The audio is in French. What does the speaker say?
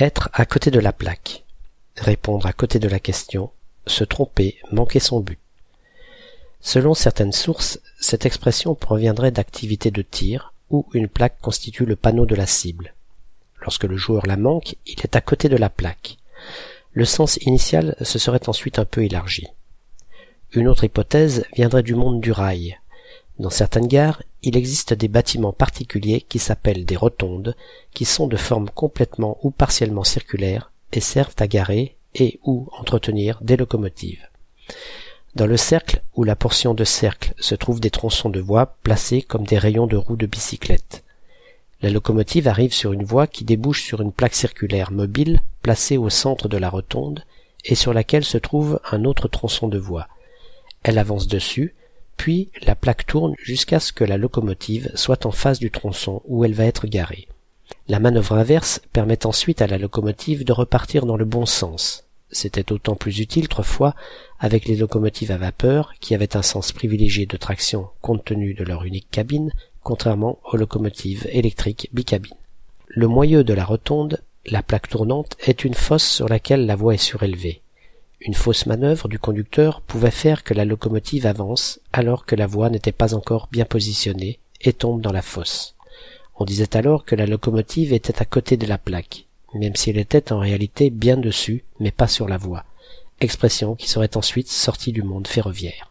Être à côté de la plaque. Répondre à côté de la question. Se tromper, manquer son but. Selon certaines sources, cette expression proviendrait d'activités de tir, où une plaque constitue le panneau de la cible. Lorsque le joueur la manque, il est à côté de la plaque. Le sens initial se serait ensuite un peu élargi. Une autre hypothèse viendrait du monde du rail. Dans certaines gares, il existe des bâtiments particuliers qui s'appellent des rotondes, qui sont de forme complètement ou partiellement circulaire et servent à garer et ou entretenir des locomotives. Dans le cercle ou la portion de cercle se trouvent des tronçons de voie placés comme des rayons de roues de bicyclette. La locomotive arrive sur une voie qui débouche sur une plaque circulaire mobile placée au centre de la rotonde et sur laquelle se trouve un autre tronçon de voie. Elle avance dessus, puis la plaque tourne jusqu'à ce que la locomotive soit en face du tronçon où elle va être garée. La manœuvre inverse permet ensuite à la locomotive de repartir dans le bon sens, c'était d'autant plus utile autrefois avec les locomotives à vapeur qui avaient un sens privilégié de traction compte tenu de leur unique cabine, contrairement aux locomotives électriques bicabines. Le moyeu de la rotonde, la plaque tournante, est une fosse sur laquelle la voie est surélevée. Une fausse manœuvre du conducteur pouvait faire que la locomotive avance alors que la voie n'était pas encore bien positionnée et tombe dans la fosse. On disait alors que la locomotive était à côté de la plaque, même si elle était en réalité bien dessus, mais pas sur la voie, expression qui serait ensuite sortie du monde ferroviaire.